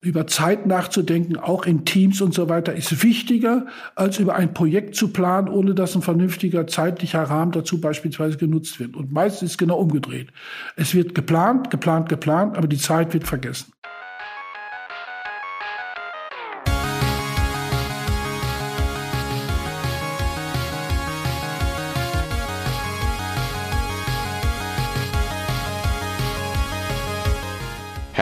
über Zeit nachzudenken, auch in Teams und so weiter, ist wichtiger, als über ein Projekt zu planen, ohne dass ein vernünftiger zeitlicher Rahmen dazu beispielsweise genutzt wird. Und meistens ist es genau umgedreht. Es wird geplant, geplant, geplant, aber die Zeit wird vergessen.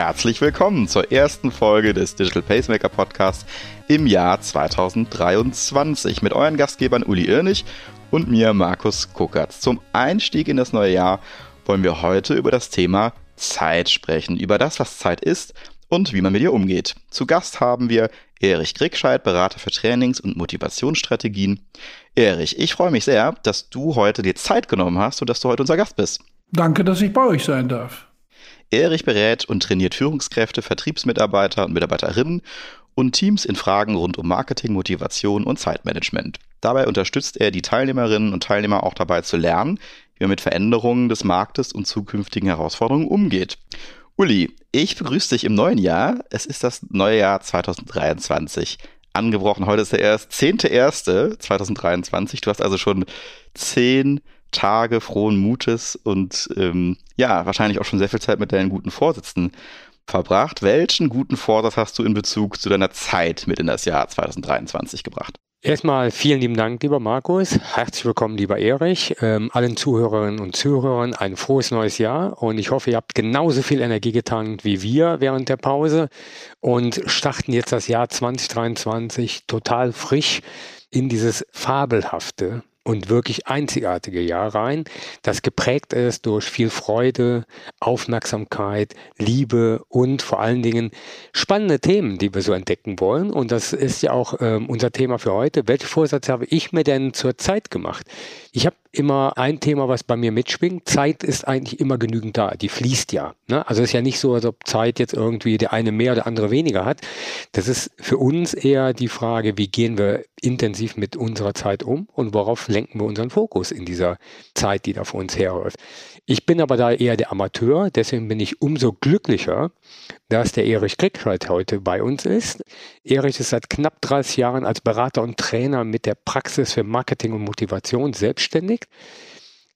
Herzlich willkommen zur ersten Folge des Digital Pacemaker Podcasts im Jahr 2023 mit euren Gastgebern Uli Irnig und mir Markus Kuckertz. Zum Einstieg in das neue Jahr wollen wir heute über das Thema Zeit sprechen, über das, was Zeit ist und wie man mit ihr umgeht. Zu Gast haben wir Erich Grickscheid, Berater für Trainings- und Motivationsstrategien. Erich, ich freue mich sehr, dass du heute dir Zeit genommen hast und dass du heute unser Gast bist. Danke, dass ich bei euch sein darf. Erich berät und trainiert Führungskräfte, Vertriebsmitarbeiter und Mitarbeiterinnen und Teams in Fragen rund um Marketing, Motivation und Zeitmanagement. Dabei unterstützt er die Teilnehmerinnen und Teilnehmer auch dabei zu lernen, wie man mit Veränderungen des Marktes und zukünftigen Herausforderungen umgeht. Uli, ich begrüße dich im neuen Jahr. Es ist das neue Jahr 2023 angebrochen. Heute ist der erst 10.1.2023. Du hast also schon zehn Tage frohen Mutes und ähm, ja, wahrscheinlich auch schon sehr viel Zeit mit deinen guten Vorsitzenden verbracht. Welchen guten Vorsatz hast du in Bezug zu deiner Zeit mit in das Jahr 2023 gebracht? Erstmal vielen lieben Dank, lieber Markus. Herzlich willkommen, lieber Erich. Ähm, allen Zuhörerinnen und Zuhörern ein frohes neues Jahr und ich hoffe, ihr habt genauso viel Energie getankt wie wir während der Pause und starten jetzt das Jahr 2023 total frisch in dieses fabelhafte und wirklich einzigartige Jahr rein, das geprägt ist durch viel Freude, Aufmerksamkeit, Liebe und vor allen Dingen spannende Themen, die wir so entdecken wollen. Und das ist ja auch ähm, unser Thema für heute. Welche Vorsätze habe ich mir denn zur Zeit gemacht? Ich habe immer ein Thema, was bei mir mitschwingt. Zeit ist eigentlich immer genügend da. Die fließt ja. Ne? Also es ist ja nicht so, als ob Zeit jetzt irgendwie der eine mehr oder andere weniger hat. Das ist für uns eher die Frage, wie gehen wir intensiv mit unserer Zeit um und worauf lenken wir unseren Fokus in dieser Zeit, die da vor uns herläuft. Ich bin aber da eher der Amateur, deswegen bin ich umso glücklicher, dass der Erich Kriegscheid heute bei uns ist. Erich ist seit knapp 30 Jahren als Berater und Trainer mit der Praxis für Marketing und Motivation selbstständig.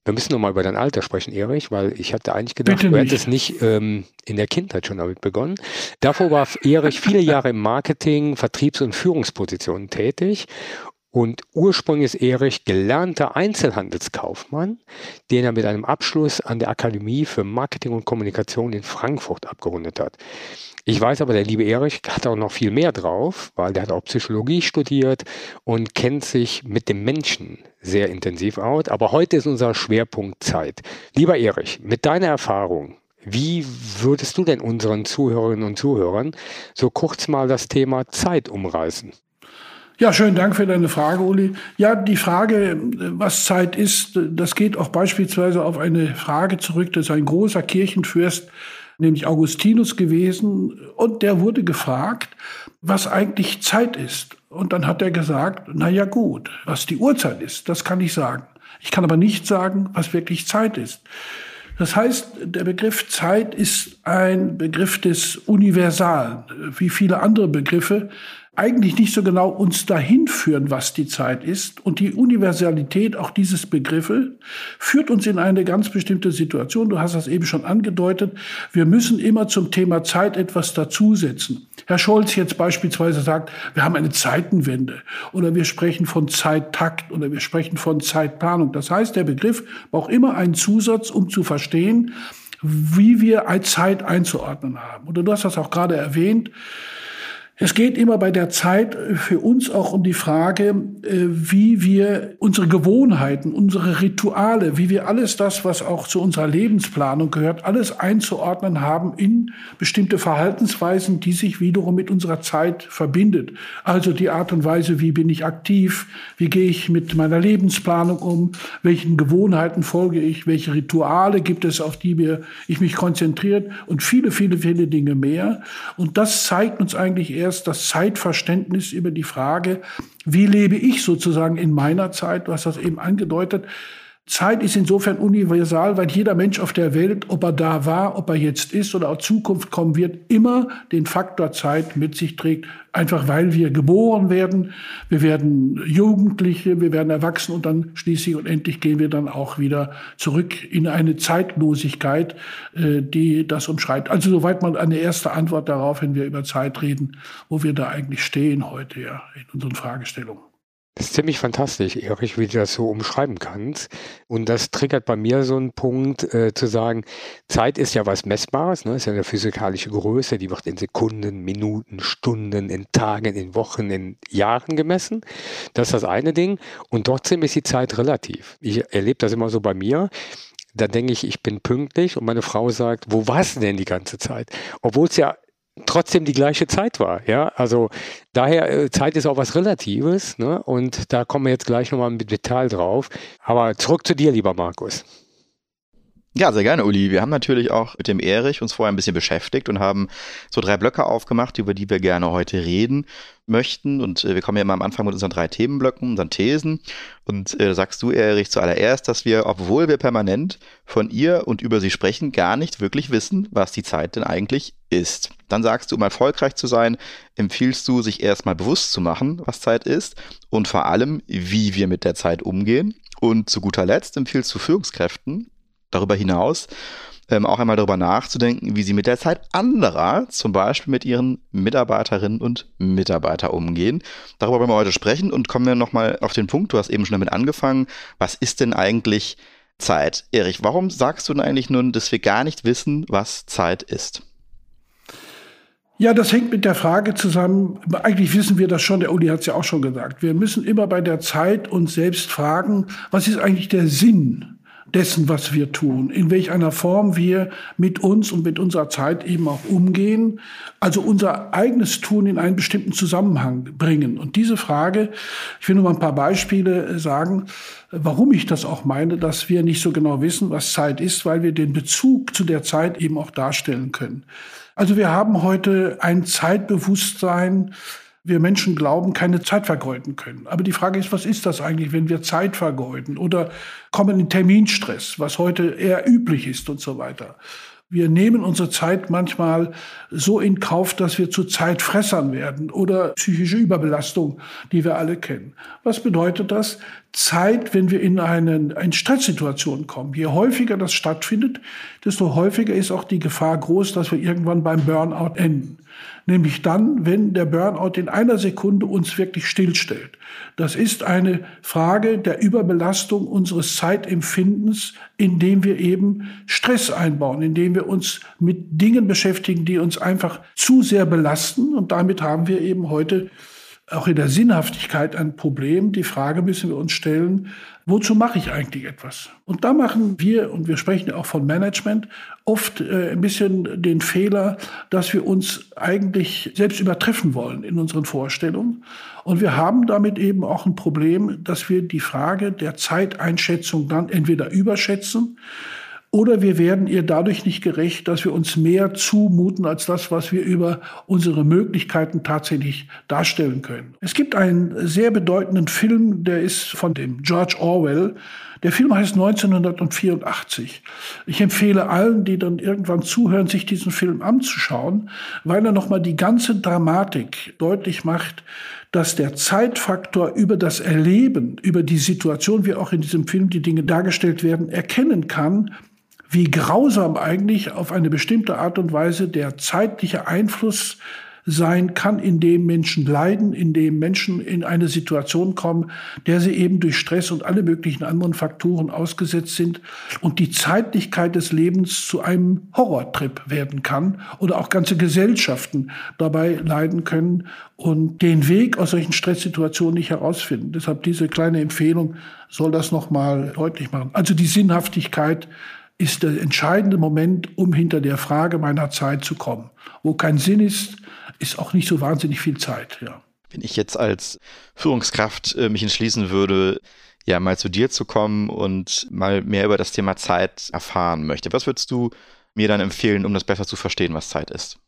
Wir müssen nochmal über dein Alter sprechen, Erich, weil ich hatte eigentlich gedacht, du hättest nicht ähm, in der Kindheit schon damit begonnen. Davor war Erich viele Jahre im Marketing, Vertriebs- und Führungspositionen tätig und ursprünglich ist Erich gelernter Einzelhandelskaufmann, den er mit einem Abschluss an der Akademie für Marketing und Kommunikation in Frankfurt abgerundet hat. Ich weiß aber, der liebe Erich hat auch noch viel mehr drauf, weil der hat auch Psychologie studiert und kennt sich mit dem Menschen sehr intensiv aus. Aber heute ist unser Schwerpunkt Zeit. Lieber Erich, mit deiner Erfahrung, wie würdest du denn unseren Zuhörerinnen und Zuhörern so kurz mal das Thema Zeit umreißen? Ja, schönen Dank für deine Frage, Uli. Ja, die Frage, was Zeit ist, das geht auch beispielsweise auf eine Frage zurück, das ist ein großer Kirchenfürst, nämlich Augustinus gewesen, und der wurde gefragt, was eigentlich Zeit ist. Und dann hat er gesagt, na ja gut, was die Uhrzeit ist, das kann ich sagen. Ich kann aber nicht sagen, was wirklich Zeit ist. Das heißt, der Begriff Zeit ist ein Begriff des Universalen, wie viele andere Begriffe eigentlich nicht so genau uns dahin führen, was die Zeit ist. Und die Universalität auch dieses Begriffe führt uns in eine ganz bestimmte Situation. Du hast das eben schon angedeutet. Wir müssen immer zum Thema Zeit etwas dazusetzen. Herr Scholz jetzt beispielsweise sagt, wir haben eine Zeitenwende oder wir sprechen von Zeittakt oder wir sprechen von Zeitplanung. Das heißt, der Begriff braucht immer einen Zusatz, um zu verstehen, wie wir Zeit einzuordnen haben. Oder du hast das auch gerade erwähnt. Es geht immer bei der Zeit für uns auch um die Frage, äh, wie wir unsere Gewohnheiten, unsere Rituale, wie wir alles das, was auch zu unserer Lebensplanung gehört, alles einzuordnen haben in bestimmte Verhaltensweisen, die sich wiederum mit unserer Zeit verbindet. Also die Art und Weise, wie bin ich aktiv, wie gehe ich mit meiner Lebensplanung um, welchen Gewohnheiten folge ich, welche Rituale gibt es, auf die ich mich konzentriert und viele, viele, viele Dinge mehr. Und das zeigt uns eigentlich erst, erst das Zeitverständnis über die Frage, wie lebe ich sozusagen in meiner Zeit, du hast das eben angedeutet, Zeit ist insofern universal, weil jeder Mensch auf der Welt, ob er da war, ob er jetzt ist oder auch Zukunft kommen wird, immer den Faktor Zeit mit sich trägt. Einfach weil wir geboren werden, wir werden Jugendliche, wir werden erwachsen und dann schließlich und endlich gehen wir dann auch wieder zurück in eine Zeitlosigkeit, äh, die das umschreibt. Also soweit mal eine erste Antwort darauf, wenn wir über Zeit reden, wo wir da eigentlich stehen heute ja in unseren Fragestellungen. Das ist ziemlich fantastisch, Erich, wie du das so umschreiben kannst. Und das triggert bei mir so einen Punkt, äh, zu sagen, Zeit ist ja was Messbares, ne? ist ja eine physikalische Größe, die wird in Sekunden, Minuten, Stunden, in Tagen, in Wochen, in Jahren gemessen. Das ist das eine Ding. Und trotzdem ist die Zeit relativ. Ich erlebe das immer so bei mir da denke ich, ich bin pünktlich und meine Frau sagt, wo warst du denn die ganze Zeit? Obwohl es ja trotzdem die gleiche Zeit war. Ja, also daher äh, Zeit ist auch was Relatives, ne? Und da kommen wir jetzt gleich nochmal im Detail drauf. Aber zurück zu dir, lieber Markus. Ja, sehr gerne, Uli. Wir haben natürlich auch mit dem Erich uns vorher ein bisschen beschäftigt und haben so drei Blöcke aufgemacht, über die wir gerne heute reden möchten. Und äh, wir kommen ja immer am Anfang mit unseren drei Themenblöcken, unseren Thesen. Und äh, sagst du, Erich, zuallererst, dass wir, obwohl wir permanent von ihr und über sie sprechen, gar nicht wirklich wissen, was die Zeit denn eigentlich ist. Dann sagst du, um erfolgreich zu sein, empfiehlst du, sich erstmal bewusst zu machen, was Zeit ist und vor allem, wie wir mit der Zeit umgehen. Und zu guter Letzt empfiehlst du Führungskräften, darüber hinaus ähm, auch einmal darüber nachzudenken, wie sie mit der Zeit anderer, zum Beispiel mit ihren Mitarbeiterinnen und Mitarbeitern umgehen. Darüber wollen wir heute sprechen und kommen wir nochmal auf den Punkt, du hast eben schon damit angefangen, was ist denn eigentlich Zeit? Erich, warum sagst du denn eigentlich nun, dass wir gar nicht wissen, was Zeit ist? Ja, das hängt mit der Frage zusammen, eigentlich wissen wir das schon, der Uli hat es ja auch schon gesagt, wir müssen immer bei der Zeit uns selbst fragen, was ist eigentlich der Sinn dessen, was wir tun, in welch einer Form wir mit uns und mit unserer Zeit eben auch umgehen, also unser eigenes Tun in einen bestimmten Zusammenhang bringen. Und diese Frage, ich will nur mal ein paar Beispiele sagen, warum ich das auch meine, dass wir nicht so genau wissen, was Zeit ist, weil wir den Bezug zu der Zeit eben auch darstellen können. Also wir haben heute ein Zeitbewusstsein, wir Menschen glauben, keine Zeit vergeuden können. Aber die Frage ist, was ist das eigentlich, wenn wir Zeit vergeuden oder kommen in Terminstress, was heute eher üblich ist und so weiter. Wir nehmen unsere Zeit manchmal so in Kauf, dass wir zu Zeitfressern werden oder psychische Überbelastung, die wir alle kennen. Was bedeutet das? Zeit, wenn wir in eine, eine Stresssituation kommen. Je häufiger das stattfindet, desto häufiger ist auch die Gefahr groß, dass wir irgendwann beim Burnout enden. Nämlich dann, wenn der Burnout in einer Sekunde uns wirklich stillstellt. Das ist eine Frage der Überbelastung unseres Zeitempfindens, indem wir eben Stress einbauen, indem wir uns mit Dingen beschäftigen, die uns einfach zu sehr belasten. Und damit haben wir eben heute auch in der Sinnhaftigkeit ein Problem. Die Frage müssen wir uns stellen, wozu mache ich eigentlich etwas? Und da machen wir, und wir sprechen auch von Management, oft äh, ein bisschen den Fehler, dass wir uns eigentlich selbst übertreffen wollen in unseren Vorstellungen. Und wir haben damit eben auch ein Problem, dass wir die Frage der Zeiteinschätzung dann entweder überschätzen, oder wir werden ihr dadurch nicht gerecht, dass wir uns mehr zumuten als das, was wir über unsere Möglichkeiten tatsächlich darstellen können. Es gibt einen sehr bedeutenden Film, der ist von dem George Orwell. Der Film heißt 1984. Ich empfehle allen, die dann irgendwann zuhören, sich diesen Film anzuschauen, weil er nochmal die ganze Dramatik deutlich macht, dass der Zeitfaktor über das Erleben, über die Situation, wie auch in diesem Film die Dinge dargestellt werden, erkennen kann, wie grausam eigentlich auf eine bestimmte Art und Weise der zeitliche Einfluss sein kann, in dem Menschen leiden, in dem Menschen in eine Situation kommen, der sie eben durch Stress und alle möglichen anderen Faktoren ausgesetzt sind und die Zeitlichkeit des Lebens zu einem Horrortrip werden kann oder auch ganze Gesellschaften dabei leiden können und den Weg aus solchen Stresssituationen nicht herausfinden. Deshalb diese kleine Empfehlung soll das nochmal deutlich machen. Also die Sinnhaftigkeit ist der entscheidende Moment, um hinter der Frage meiner Zeit zu kommen. Wo kein Sinn ist, ist auch nicht so wahnsinnig viel Zeit. Ja. Wenn ich jetzt als Führungskraft äh, mich entschließen würde, ja, mal zu dir zu kommen und mal mehr über das Thema Zeit erfahren möchte, was würdest du mir dann empfehlen, um das besser zu verstehen, was Zeit ist?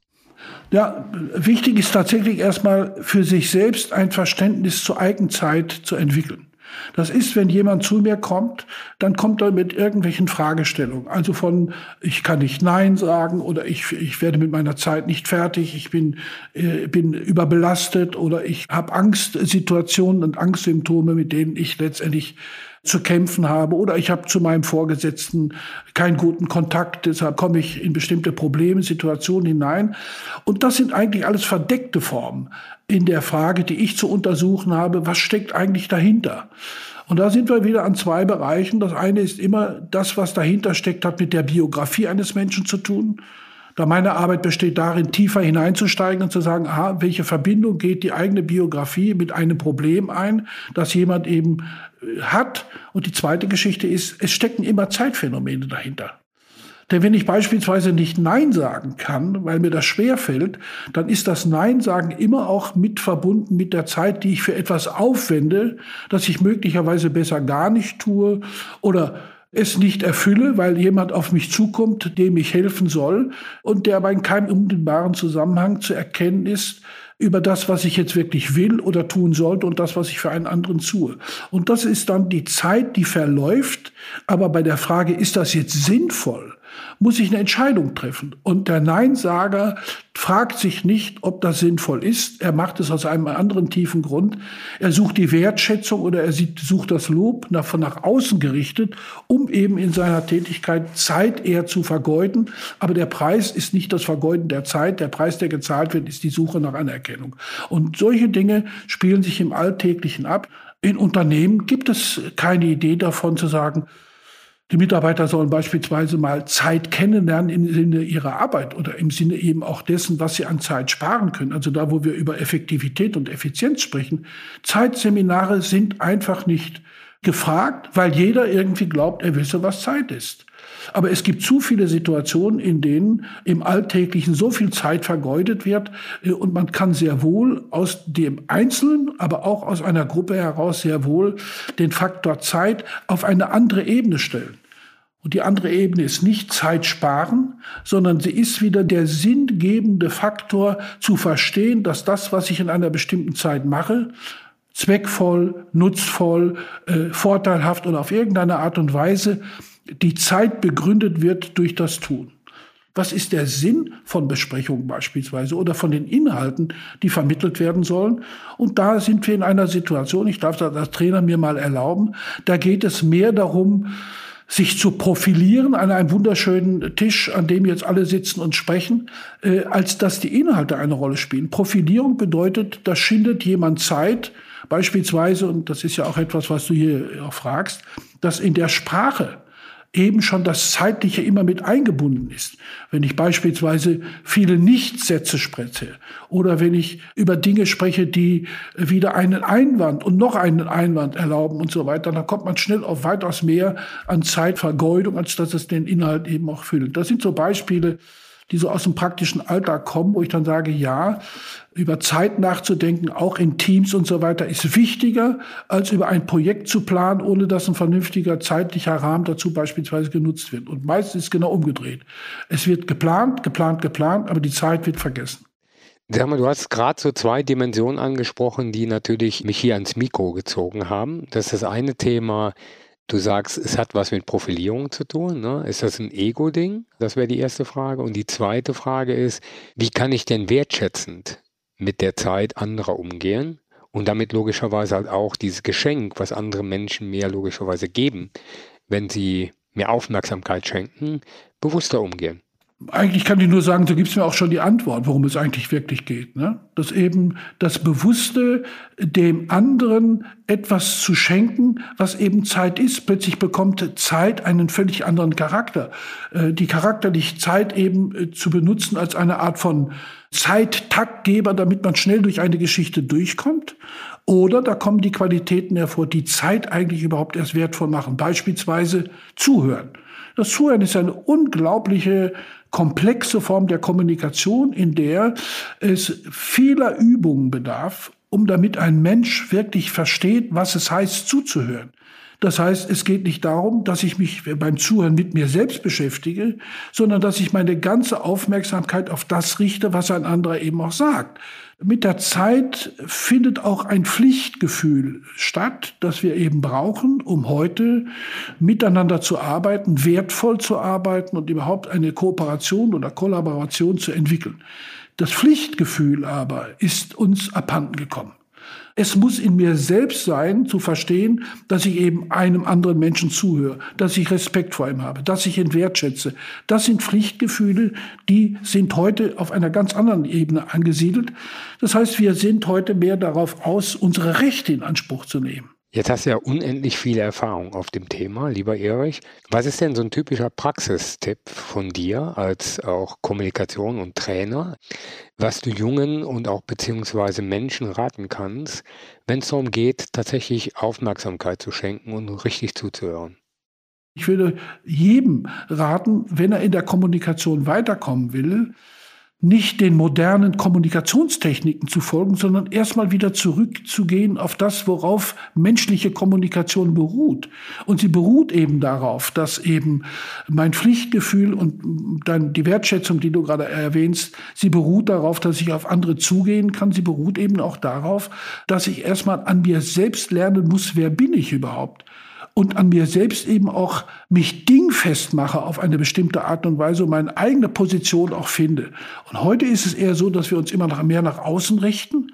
Ja, wichtig ist tatsächlich erstmal für sich selbst ein Verständnis zur Eigenzeit zu entwickeln. Das ist, wenn jemand zu mir kommt, dann kommt er mit irgendwelchen Fragestellungen. Also von, ich kann nicht Nein sagen oder ich, ich werde mit meiner Zeit nicht fertig, ich bin, äh, bin überbelastet oder ich habe Angstsituationen und Angstsymptome, mit denen ich letztendlich zu kämpfen habe oder ich habe zu meinem Vorgesetzten keinen guten Kontakt, deshalb komme ich in bestimmte Probleme, Situationen hinein. Und das sind eigentlich alles verdeckte Formen in der Frage, die ich zu untersuchen habe, was steckt eigentlich dahinter? Und da sind wir wieder an zwei Bereichen. Das eine ist immer das, was dahinter steckt, hat mit der Biografie eines Menschen zu tun. Da meine Arbeit besteht darin, tiefer hineinzusteigen und zu sagen, aha, welche Verbindung geht die eigene Biografie mit einem Problem ein, das jemand eben äh, hat. Und die zweite Geschichte ist, es stecken immer Zeitphänomene dahinter. Denn wenn ich beispielsweise nicht Nein sagen kann, weil mir das schwer fällt, dann ist das Nein sagen immer auch mit verbunden mit der Zeit, die ich für etwas aufwende, das ich möglicherweise besser gar nicht tue oder es nicht erfülle, weil jemand auf mich zukommt, dem ich helfen soll und der aber in keinem unmittelbaren Zusammenhang zu erkennen ist über das, was ich jetzt wirklich will oder tun sollte und das, was ich für einen anderen tue. Und das ist dann die Zeit, die verläuft. Aber bei der Frage, ist das jetzt sinnvoll? Muss ich eine Entscheidung treffen. Und der Neinsager fragt sich nicht, ob das sinnvoll ist. Er macht es aus einem anderen tiefen Grund. Er sucht die Wertschätzung oder er sucht das Lob nach, von nach außen gerichtet, um eben in seiner Tätigkeit Zeit eher zu vergeuden. Aber der Preis ist nicht das Vergeuden der Zeit. Der Preis, der gezahlt wird, ist die Suche nach Anerkennung. Und solche Dinge spielen sich im Alltäglichen ab. In Unternehmen gibt es keine Idee davon zu sagen, die Mitarbeiter sollen beispielsweise mal Zeit kennenlernen im Sinne ihrer Arbeit oder im Sinne eben auch dessen, was sie an Zeit sparen können. Also da, wo wir über Effektivität und Effizienz sprechen. Zeitseminare sind einfach nicht gefragt, weil jeder irgendwie glaubt, er wisse, was Zeit ist. Aber es gibt zu viele Situationen, in denen im Alltäglichen so viel Zeit vergeudet wird äh, und man kann sehr wohl aus dem Einzelnen, aber auch aus einer Gruppe heraus sehr wohl den Faktor Zeit auf eine andere Ebene stellen. Und die andere Ebene ist nicht Zeit sparen, sondern sie ist wieder der sinngebende Faktor zu verstehen, dass das, was ich in einer bestimmten Zeit mache, zweckvoll, nutzvoll, äh, vorteilhaft oder auf irgendeine Art und Weise die Zeit begründet wird durch das Tun. Was ist der Sinn von Besprechungen beispielsweise oder von den Inhalten, die vermittelt werden sollen? Und da sind wir in einer Situation, ich darf das als Trainer mir mal erlauben, da geht es mehr darum, sich zu profilieren an einem wunderschönen Tisch, an dem jetzt alle sitzen und sprechen, äh, als dass die Inhalte eine Rolle spielen. Profilierung bedeutet, da schindet jemand Zeit, beispielsweise, und das ist ja auch etwas, was du hier auch fragst, dass in der Sprache eben schon das Zeitliche immer mit eingebunden ist. Wenn ich beispielsweise viele Nichtsätze spreche oder wenn ich über Dinge spreche, die wieder einen Einwand und noch einen Einwand erlauben und so weiter, dann kommt man schnell auf weitaus mehr an Zeitvergeudung, als dass es den Inhalt eben auch füllt. Das sind so Beispiele, die so aus dem praktischen Alltag kommen, wo ich dann sage, ja, über Zeit nachzudenken, auch in Teams und so weiter, ist wichtiger, als über ein Projekt zu planen, ohne dass ein vernünftiger zeitlicher Rahmen dazu beispielsweise genutzt wird. Und meistens ist es genau umgedreht. Es wird geplant, geplant, geplant, aber die Zeit wird vergessen. Sag mal, du hast gerade so zwei Dimensionen angesprochen, die natürlich mich hier ans Mikro gezogen haben. Das ist das eine Thema, Du sagst, es hat was mit Profilierung zu tun. Ne? Ist das ein Ego-Ding? Das wäre die erste Frage. Und die zweite Frage ist, wie kann ich denn wertschätzend mit der Zeit anderer umgehen? Und damit logischerweise halt auch dieses Geschenk, was andere Menschen mir logischerweise geben, wenn sie mir Aufmerksamkeit schenken, bewusster umgehen eigentlich kann ich nur sagen, so gibt es mir auch schon die Antwort, worum es eigentlich wirklich geht. Ne? Dass eben das Bewusste, dem anderen etwas zu schenken, was eben Zeit ist. Plötzlich bekommt Zeit einen völlig anderen Charakter. Äh, die charakterliche Zeit eben äh, zu benutzen als eine Art von Zeittaktgeber, damit man schnell durch eine Geschichte durchkommt. Oder da kommen die Qualitäten hervor, die Zeit eigentlich überhaupt erst wertvoll machen. Beispielsweise zuhören. Das Zuhören ist eine unglaubliche komplexe Form der Kommunikation, in der es vieler Übungen bedarf, um damit ein Mensch wirklich versteht, was es heißt zuzuhören. Das heißt, es geht nicht darum, dass ich mich beim Zuhören mit mir selbst beschäftige, sondern dass ich meine ganze Aufmerksamkeit auf das richte, was ein anderer eben auch sagt. Mit der Zeit findet auch ein Pflichtgefühl statt, das wir eben brauchen, um heute miteinander zu arbeiten, wertvoll zu arbeiten und überhaupt eine Kooperation oder Kollaboration zu entwickeln. Das Pflichtgefühl aber ist uns abhanden gekommen. Es muss in mir selbst sein, zu verstehen, dass ich eben einem anderen Menschen zuhöre, dass ich Respekt vor ihm habe, dass ich ihn wertschätze. Das sind Pflichtgefühle, die sind heute auf einer ganz anderen Ebene angesiedelt. Das heißt, wir sind heute mehr darauf aus, unsere Rechte in Anspruch zu nehmen. Jetzt hast du ja unendlich viele Erfahrung auf dem Thema, lieber Erich. Was ist denn so ein typischer Praxistipp von dir als auch Kommunikation und Trainer, was du Jungen und auch beziehungsweise Menschen raten kannst, wenn es darum geht, tatsächlich Aufmerksamkeit zu schenken und richtig zuzuhören? Ich würde jedem raten, wenn er in der Kommunikation weiterkommen will, nicht den modernen Kommunikationstechniken zu folgen, sondern erstmal wieder zurückzugehen auf das, worauf menschliche Kommunikation beruht. Und sie beruht eben darauf, dass eben mein Pflichtgefühl und dann die Wertschätzung, die du gerade erwähnst, sie beruht darauf, dass ich auf andere zugehen kann. Sie beruht eben auch darauf, dass ich erstmal an mir selbst lernen muss, wer bin ich überhaupt? Und an mir selbst eben auch mich dingfest mache auf eine bestimmte Art und Weise und meine eigene Position auch finde. Und heute ist es eher so, dass wir uns immer noch mehr nach außen richten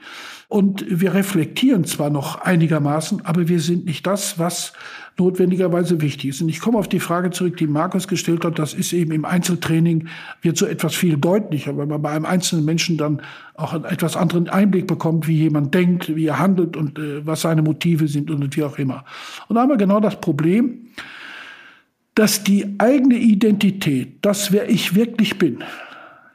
und wir reflektieren zwar noch einigermaßen, aber wir sind nicht das, was notwendigerweise wichtig ist. Und ich komme auf die Frage zurück, die Markus gestellt hat. Das ist eben im Einzeltraining wird so etwas viel deutlicher, weil man bei einem einzelnen Menschen dann auch einen etwas anderen Einblick bekommt, wie jemand denkt, wie er handelt und äh, was seine Motive sind und wie auch immer. Und da haben wir genau das Problem, dass die eigene Identität, das wer ich wirklich bin,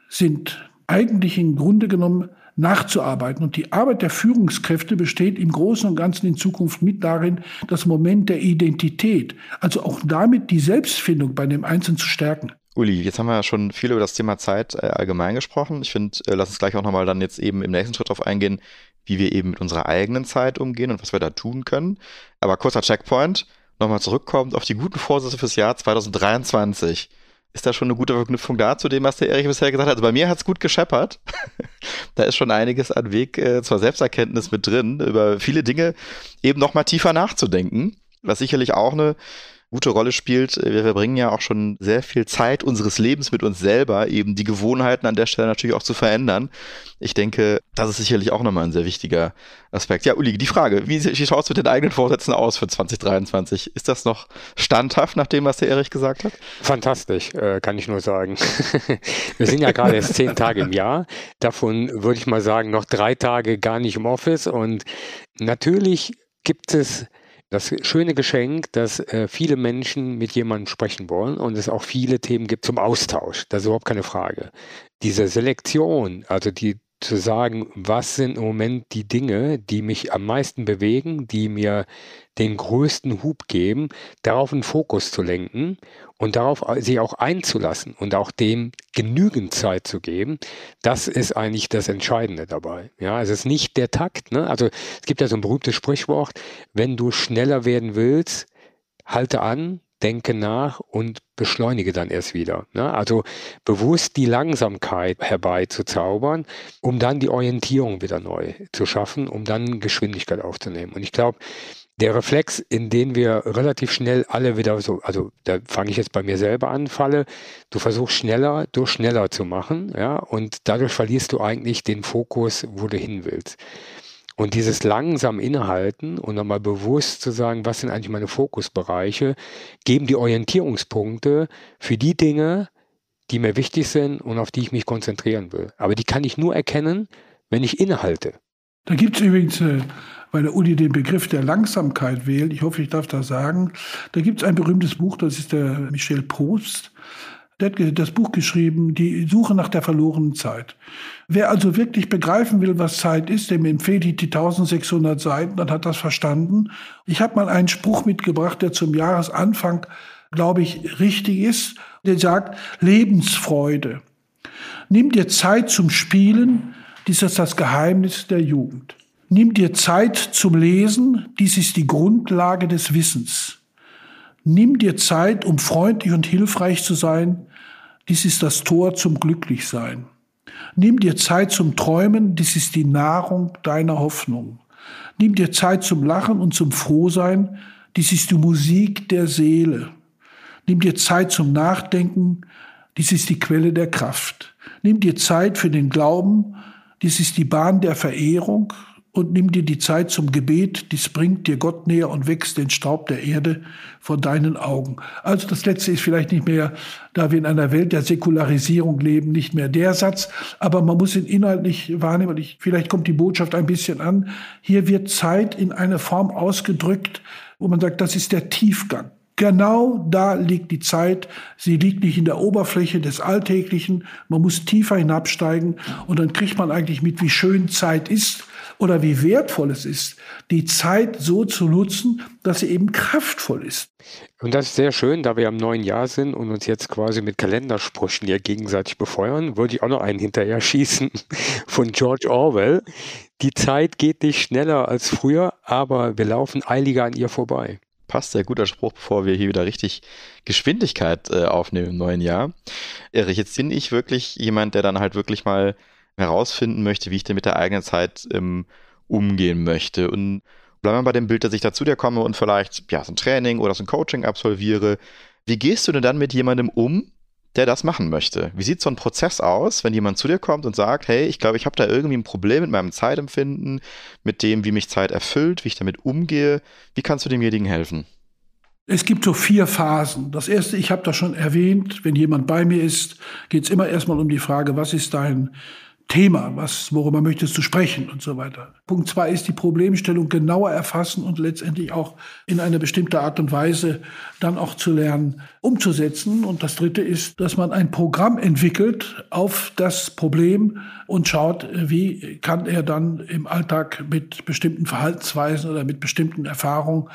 sind eigentlich im Grunde genommen nachzuarbeiten. Und die Arbeit der Führungskräfte besteht im Großen und Ganzen in Zukunft mit darin, das Moment der Identität, also auch damit die Selbstfindung bei dem Einzelnen zu stärken. Uli, jetzt haben wir ja schon viel über das Thema Zeit äh, allgemein gesprochen. Ich finde, äh, lass uns gleich auch nochmal dann jetzt eben im nächsten Schritt darauf eingehen, wie wir eben mit unserer eigenen Zeit umgehen und was wir da tun können. Aber kurzer Checkpoint, nochmal zurückkommt auf die guten Vorsätze fürs Jahr 2023 ist da schon eine gute Verknüpfung da zu dem, was der Erich bisher gesagt hat. Also bei mir hat es gut gescheppert. da ist schon einiges an Weg äh, zur Selbsterkenntnis mit drin, über viele Dinge eben noch mal tiefer nachzudenken, was sicherlich auch eine gute Rolle spielt. Wir verbringen ja auch schon sehr viel Zeit unseres Lebens mit uns selber, eben die Gewohnheiten an der Stelle natürlich auch zu verändern. Ich denke, das ist sicherlich auch nochmal ein sehr wichtiger Aspekt. Ja, Uli, die Frage, wie, wie schaut es mit den eigenen Vorsätzen aus für 2023? Ist das noch standhaft nach dem, was der Erich gesagt hat? Fantastisch, äh, kann ich nur sagen. Wir sind ja gerade erst zehn Tage im Jahr. Davon würde ich mal sagen, noch drei Tage gar nicht im Office. Und natürlich gibt es das schöne Geschenk, dass äh, viele Menschen mit jemandem sprechen wollen und es auch viele Themen gibt zum Austausch. Das ist überhaupt keine Frage. Diese Selektion, also die zu sagen, was sind im Moment die Dinge, die mich am meisten bewegen, die mir den größten Hub geben, darauf einen Fokus zu lenken und darauf sich auch einzulassen und auch dem genügend Zeit zu geben, das ist eigentlich das Entscheidende dabei. Ja, es ist nicht der Takt. Ne? Also es gibt ja so ein berühmtes Sprichwort, wenn du schneller werden willst, halte an, denke nach und beschleunige dann erst wieder. Ne? Also bewusst die Langsamkeit herbeizuzaubern, um dann die Orientierung wieder neu zu schaffen, um dann Geschwindigkeit aufzunehmen. Und ich glaube, der Reflex, in den wir relativ schnell alle wieder so, also da fange ich jetzt bei mir selber an, falle, du versuchst schneller durch schneller zu machen, ja, und dadurch verlierst du eigentlich den Fokus, wo du hin willst. Und dieses langsam innehalten und nochmal bewusst zu sagen, was sind eigentlich meine Fokusbereiche, geben die Orientierungspunkte für die Dinge, die mir wichtig sind und auf die ich mich konzentrieren will. Aber die kann ich nur erkennen, wenn ich innehalte. Da gibt es übrigens, äh, weil der Uli den Begriff der Langsamkeit wählt, ich hoffe, ich darf das sagen, da gibt es ein berühmtes Buch, das ist der Michel Proust. Der hat das Buch geschrieben, Die Suche nach der verlorenen Zeit. Wer also wirklich begreifen will, was Zeit ist, dem empfehle ich die 1600 Seiten, dann hat das verstanden. Ich habe mal einen Spruch mitgebracht, der zum Jahresanfang, glaube ich, richtig ist. Der sagt, Lebensfreude. Nimm dir Zeit zum Spielen, dies ist das Geheimnis der Jugend. Nimm dir Zeit zum Lesen, dies ist die Grundlage des Wissens. Nimm dir Zeit, um freundlich und hilfreich zu sein. Dies ist das Tor zum Glücklichsein. Nimm dir Zeit zum Träumen, dies ist die Nahrung deiner Hoffnung. Nimm dir Zeit zum Lachen und zum Frohsein, dies ist die Musik der Seele. Nimm dir Zeit zum Nachdenken, dies ist die Quelle der Kraft. Nimm dir Zeit für den Glauben, dies ist die Bahn der Verehrung und nimm dir die Zeit zum Gebet, dies bringt dir Gott näher und wächst den Staub der Erde vor deinen Augen. Also das letzte ist vielleicht nicht mehr, da wir in einer Welt der Säkularisierung leben, nicht mehr der Satz, aber man muss ihn inhaltlich wahrnehmen. Ich, vielleicht kommt die Botschaft ein bisschen an. Hier wird Zeit in eine Form ausgedrückt, wo man sagt, das ist der Tiefgang. Genau da liegt die Zeit. Sie liegt nicht in der Oberfläche des Alltäglichen. Man muss tiefer hinabsteigen und dann kriegt man eigentlich mit, wie schön Zeit ist oder wie wertvoll es ist, die Zeit so zu nutzen, dass sie eben kraftvoll ist. Und das ist sehr schön, da wir am neuen Jahr sind und uns jetzt quasi mit Kalendersprüchen ja gegenseitig befeuern, würde ich auch noch einen hinterher schießen von George Orwell. Die Zeit geht nicht schneller als früher, aber wir laufen eiliger an ihr vorbei passt sehr guter Spruch, bevor wir hier wieder richtig Geschwindigkeit äh, aufnehmen im neuen Jahr. Erich, jetzt bin ich wirklich jemand, der dann halt wirklich mal herausfinden möchte, wie ich denn mit der eigenen Zeit ähm, umgehen möchte. Und bleiben wir bei dem Bild, dass ich da zu dir komme und vielleicht ja, so ein Training oder so ein Coaching absolviere. Wie gehst du denn dann mit jemandem um, der das machen möchte. Wie sieht so ein Prozess aus, wenn jemand zu dir kommt und sagt, hey, ich glaube, ich habe da irgendwie ein Problem mit meinem Zeitempfinden, mit dem, wie mich Zeit erfüllt, wie ich damit umgehe. Wie kannst du demjenigen helfen? Es gibt so vier Phasen. Das erste, ich habe das schon erwähnt, wenn jemand bei mir ist, geht es immer erstmal um die Frage, was ist dein Thema, was, worüber möchtest du sprechen und so weiter. Punkt zwei ist die Problemstellung genauer erfassen und letztendlich auch in eine bestimmte Art und Weise dann auch zu lernen, umzusetzen. Und das dritte ist, dass man ein Programm entwickelt auf das Problem und schaut, wie kann er dann im Alltag mit bestimmten Verhaltensweisen oder mit bestimmten Erfahrungen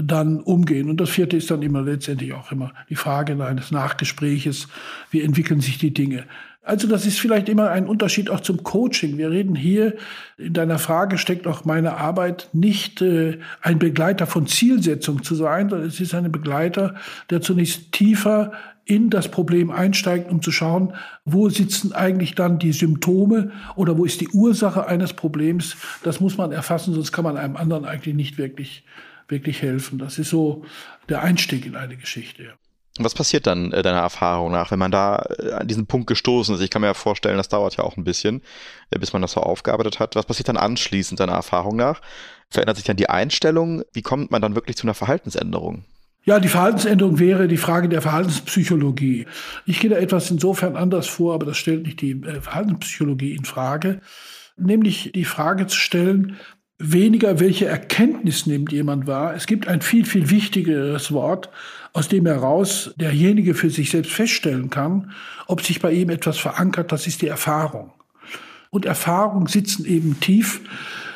dann umgehen. Und das vierte ist dann immer letztendlich auch immer die Frage eines Nachgespräches, wie entwickeln sich die Dinge. Also das ist vielleicht immer ein Unterschied auch zum Coaching. Wir reden hier, in deiner Frage steckt auch meine Arbeit, nicht äh, ein Begleiter von Zielsetzung zu sein, sondern es ist ein Begleiter, der zunächst tiefer in das Problem einsteigt, um zu schauen, wo sitzen eigentlich dann die Symptome oder wo ist die Ursache eines Problems. Das muss man erfassen, sonst kann man einem anderen eigentlich nicht wirklich, wirklich helfen. Das ist so der Einstieg in eine Geschichte. Was passiert dann äh, deiner Erfahrung nach, wenn man da äh, an diesen Punkt gestoßen ist? Ich kann mir ja vorstellen, das dauert ja auch ein bisschen, äh, bis man das so aufgearbeitet hat. Was passiert dann anschließend deiner Erfahrung nach? Verändert sich dann die Einstellung? Wie kommt man dann wirklich zu einer Verhaltensänderung? Ja, die Verhaltensänderung wäre die Frage der Verhaltenspsychologie. Ich gehe da etwas insofern anders vor, aber das stellt nicht die äh, Verhaltenspsychologie in Frage. Nämlich die Frage zu stellen, weniger, welche Erkenntnis nimmt jemand wahr. Es gibt ein viel, viel wichtigeres Wort, aus dem heraus derjenige für sich selbst feststellen kann, ob sich bei ihm etwas verankert, das ist die Erfahrung. Und Erfahrungen sitzen eben tief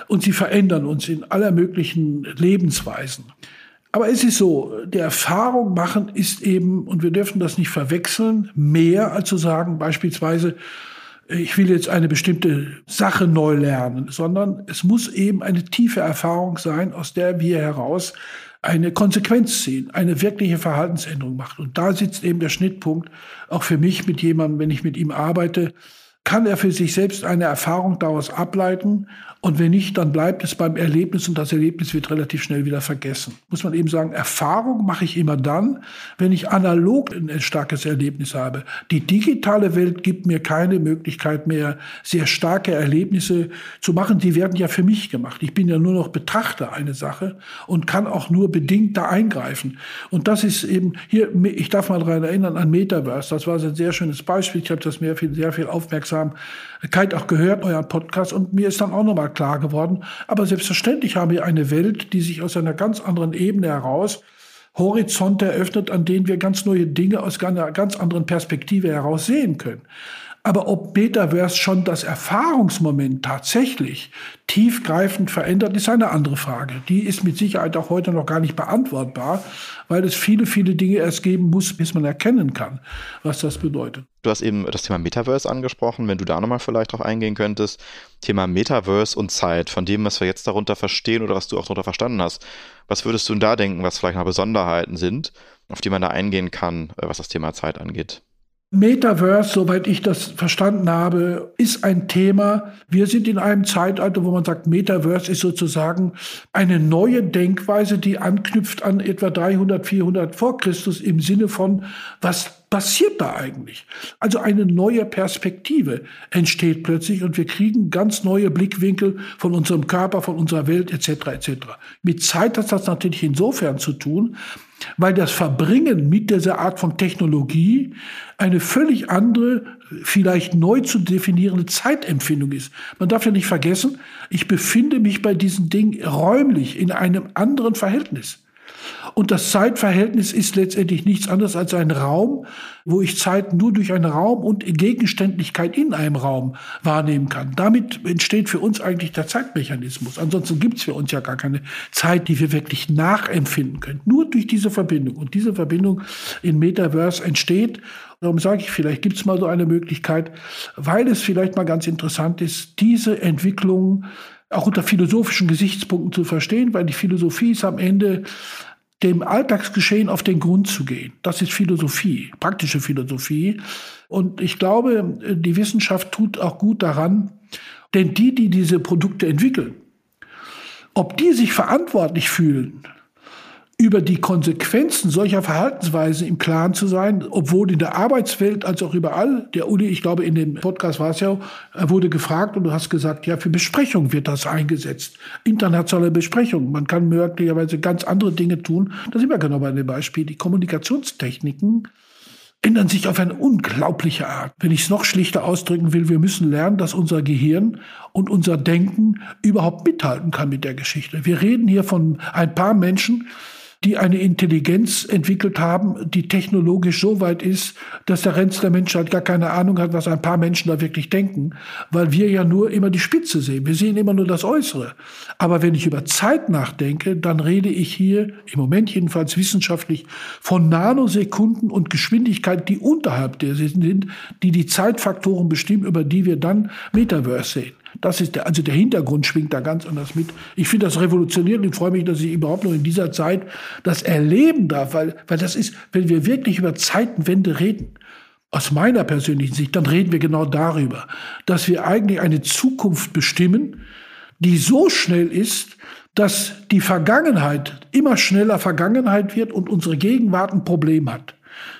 und sie verändern uns in aller möglichen Lebensweisen. Aber es ist so, der Erfahrung machen ist eben, und wir dürfen das nicht verwechseln, mehr als zu sagen, beispielsweise, ich will jetzt eine bestimmte Sache neu lernen, sondern es muss eben eine tiefe Erfahrung sein, aus der wir heraus eine Konsequenz ziehen, eine wirkliche Verhaltensänderung macht. Und da sitzt eben der Schnittpunkt, auch für mich mit jemandem, wenn ich mit ihm arbeite, kann er für sich selbst eine Erfahrung daraus ableiten und wenn nicht, dann bleibt es beim Erlebnis und das Erlebnis wird relativ schnell wieder vergessen. Muss man eben sagen, Erfahrung mache ich immer dann, wenn ich analog ein starkes Erlebnis habe. Die digitale Welt gibt mir keine Möglichkeit mehr, sehr starke Erlebnisse zu machen. Die werden ja für mich gemacht. Ich bin ja nur noch Betrachter einer Sache und kann auch nur bedingt da eingreifen. Und das ist eben hier, ich darf mal daran erinnern an Metaverse. Das war ein sehr schönes Beispiel. Ich habe das viel, sehr viel Aufmerksamkeit auch gehört, euren Podcast. Und mir ist dann auch nochmal klar geworden. Aber selbstverständlich haben wir eine Welt, die sich aus einer ganz anderen Ebene heraus Horizonte eröffnet, an denen wir ganz neue Dinge aus einer ganz anderen Perspektive heraus sehen können. Aber ob Metaverse schon das Erfahrungsmoment tatsächlich tiefgreifend verändert, ist eine andere Frage. Die ist mit Sicherheit auch heute noch gar nicht beantwortbar, weil es viele, viele Dinge erst geben muss, bis man erkennen kann, was das bedeutet. Du hast eben das Thema Metaverse angesprochen, wenn du da nochmal vielleicht drauf eingehen könntest. Thema Metaverse und Zeit, von dem, was wir jetzt darunter verstehen oder was du auch darunter verstanden hast. Was würdest du da denken, was vielleicht noch Besonderheiten sind, auf die man da eingehen kann, äh, was das Thema Zeit angeht? Metaverse, soweit ich das verstanden habe, ist ein Thema. Wir sind in einem Zeitalter, wo man sagt, Metaverse ist sozusagen eine neue Denkweise, die anknüpft an etwa 300, 400 vor Christus im Sinne von, was passiert da eigentlich? Also eine neue Perspektive entsteht plötzlich und wir kriegen ganz neue Blickwinkel von unserem Körper, von unserer Welt etc. etc. Mit Zeit hat das natürlich insofern zu tun, weil das Verbringen mit dieser Art von Technologie eine völlig andere, vielleicht neu zu definierende Zeitempfindung ist. Man darf ja nicht vergessen, ich befinde mich bei diesen Dingen räumlich in einem anderen Verhältnis. Und das Zeitverhältnis ist letztendlich nichts anderes als ein Raum, wo ich Zeit nur durch einen Raum und Gegenständlichkeit in einem Raum wahrnehmen kann. Damit entsteht für uns eigentlich der Zeitmechanismus. Ansonsten gibt es für uns ja gar keine Zeit, die wir wirklich nachempfinden können. Nur durch diese Verbindung. Und diese Verbindung in Metaverse entsteht. Darum sage ich, vielleicht gibt es mal so eine Möglichkeit, weil es vielleicht mal ganz interessant ist, diese Entwicklung auch unter philosophischen Gesichtspunkten zu verstehen, weil die Philosophie ist am Ende dem Alltagsgeschehen auf den Grund zu gehen. Das ist Philosophie, praktische Philosophie. Und ich glaube, die Wissenschaft tut auch gut daran, denn die, die diese Produkte entwickeln, ob die sich verantwortlich fühlen über die Konsequenzen solcher Verhaltensweisen im Klaren zu sein, obwohl in der Arbeitswelt als auch überall, der Uli, ich glaube, in dem Podcast war es ja, wurde gefragt und du hast gesagt, ja, für Besprechung wird das eingesetzt. Internationale Besprechung. Man kann möglicherweise ganz andere Dinge tun. Da sind wir genau bei dem Beispiel. Die Kommunikationstechniken ändern sich auf eine unglaubliche Art. Wenn ich es noch schlichter ausdrücken will, wir müssen lernen, dass unser Gehirn und unser Denken überhaupt mithalten kann mit der Geschichte. Wir reden hier von ein paar Menschen, die eine Intelligenz entwickelt haben, die technologisch so weit ist, dass der Rest der Menschheit gar keine Ahnung hat, was ein paar Menschen da wirklich denken, weil wir ja nur immer die Spitze sehen. Wir sehen immer nur das Äußere. Aber wenn ich über Zeit nachdenke, dann rede ich hier im Moment jedenfalls wissenschaftlich von Nanosekunden und Geschwindigkeit, die unterhalb der sind, die die Zeitfaktoren bestimmen, über die wir dann Metaverse sehen. Das ist der, also der Hintergrund schwingt da ganz anders mit. Ich finde das revolutionierend und freue mich, dass ich überhaupt noch in dieser Zeit das erleben darf, weil, weil das ist, wenn wir wirklich über Zeitenwende reden, aus meiner persönlichen Sicht, dann reden wir genau darüber, dass wir eigentlich eine Zukunft bestimmen, die so schnell ist, dass die Vergangenheit immer schneller Vergangenheit wird und unsere Gegenwart ein Problem hat.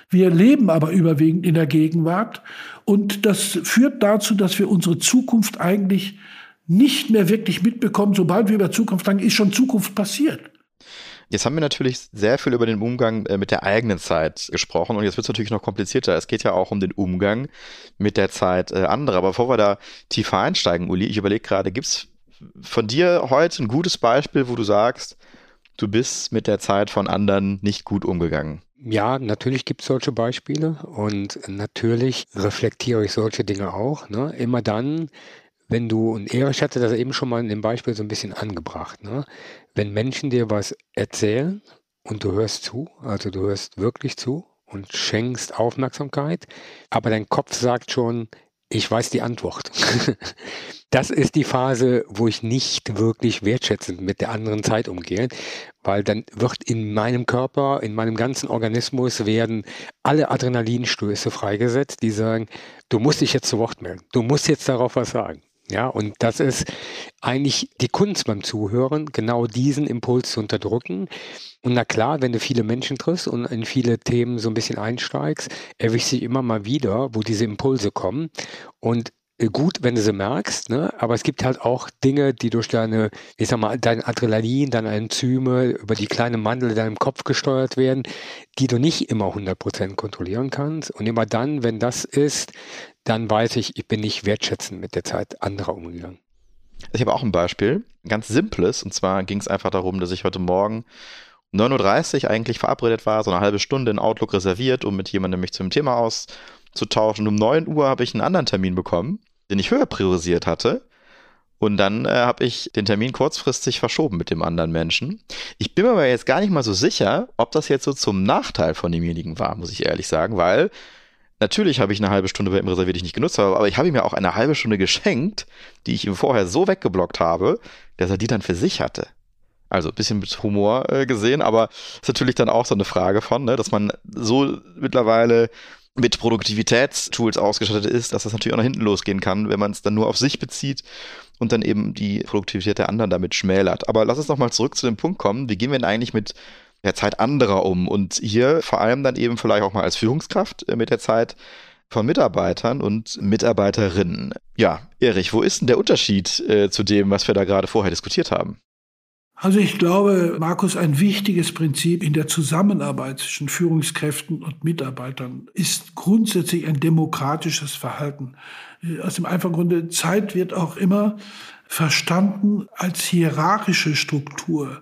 Wir leben aber überwiegend in der Gegenwart und das führt dazu, dass wir unsere Zukunft eigentlich nicht mehr wirklich mitbekommen. Sobald wir über Zukunft sagen, ist schon Zukunft passiert. Jetzt haben wir natürlich sehr viel über den Umgang äh, mit der eigenen Zeit gesprochen und jetzt wird es natürlich noch komplizierter. Es geht ja auch um den Umgang mit der Zeit äh, anderer. Aber bevor wir da tiefer einsteigen, Uli, ich überlege gerade, gibt es von dir heute ein gutes Beispiel, wo du sagst, du bist mit der Zeit von anderen nicht gut umgegangen? Ja, natürlich gibt es solche Beispiele und natürlich reflektiere ich solche Dinge auch. Ne? Immer dann, wenn du, und Erich hatte das eben schon mal in dem Beispiel so ein bisschen angebracht, ne? wenn Menschen dir was erzählen und du hörst zu, also du hörst wirklich zu und schenkst Aufmerksamkeit, aber dein Kopf sagt schon, ich weiß die Antwort. das ist die Phase, wo ich nicht wirklich wertschätzend mit der anderen Zeit umgehe, weil dann wird in meinem Körper, in meinem ganzen Organismus werden alle Adrenalinstöße freigesetzt, die sagen, du musst dich jetzt zu Wort melden, du musst jetzt darauf was sagen. Ja, und das ist eigentlich die Kunst beim Zuhören, genau diesen Impuls zu unterdrücken. Und na klar, wenn du viele Menschen triffst und in viele Themen so ein bisschen einsteigst, erwischst du immer mal wieder, wo diese Impulse kommen. Und äh, gut, wenn du sie merkst, ne? aber es gibt halt auch Dinge, die durch deine, ich sag mal, dein Adrenalin, deine Enzyme über die kleine Mandel in deinem Kopf gesteuert werden, die du nicht immer 100% kontrollieren kannst. Und immer dann, wenn das ist, dann weiß ich, ich bin nicht wertschätzend mit der Zeit anderer umgegangen. Ich habe auch ein Beispiel, ein ganz simples, und zwar ging es einfach darum, dass ich heute Morgen um 9.30 Uhr eigentlich verabredet war, so eine halbe Stunde in Outlook reserviert, um mit jemandem mich zum Thema auszutauschen. Um 9 Uhr habe ich einen anderen Termin bekommen, den ich höher priorisiert hatte. Und dann äh, habe ich den Termin kurzfristig verschoben mit dem anderen Menschen. Ich bin mir aber jetzt gar nicht mal so sicher, ob das jetzt so zum Nachteil von demjenigen war, muss ich ehrlich sagen, weil Natürlich habe ich eine halbe Stunde bei ihm reserviert, die ich nicht genutzt habe, aber ich habe ihm ja auch eine halbe Stunde geschenkt, die ich ihm vorher so weggeblockt habe, dass er die dann für sich hatte. Also ein bisschen mit Humor äh, gesehen, aber ist natürlich dann auch so eine Frage von, ne, dass man so mittlerweile mit Produktivitätstools ausgestattet ist, dass das natürlich auch nach hinten losgehen kann, wenn man es dann nur auf sich bezieht und dann eben die Produktivität der anderen damit schmälert. Aber lass uns noch mal zurück zu dem Punkt kommen. Wie gehen wir denn eigentlich mit der Zeit anderer um? Und hier vor allem dann eben vielleicht auch mal als Führungskraft äh, mit der Zeit von Mitarbeitern und Mitarbeiterinnen. Ja, Erich, wo ist denn der Unterschied äh, zu dem, was wir da gerade vorher diskutiert haben? Also ich glaube, Markus, ein wichtiges Prinzip in der Zusammenarbeit zwischen Führungskräften und Mitarbeitern ist grundsätzlich ein demokratisches Verhalten. Aus dem einfachen Grunde, Zeit wird auch immer verstanden als hierarchische Struktur.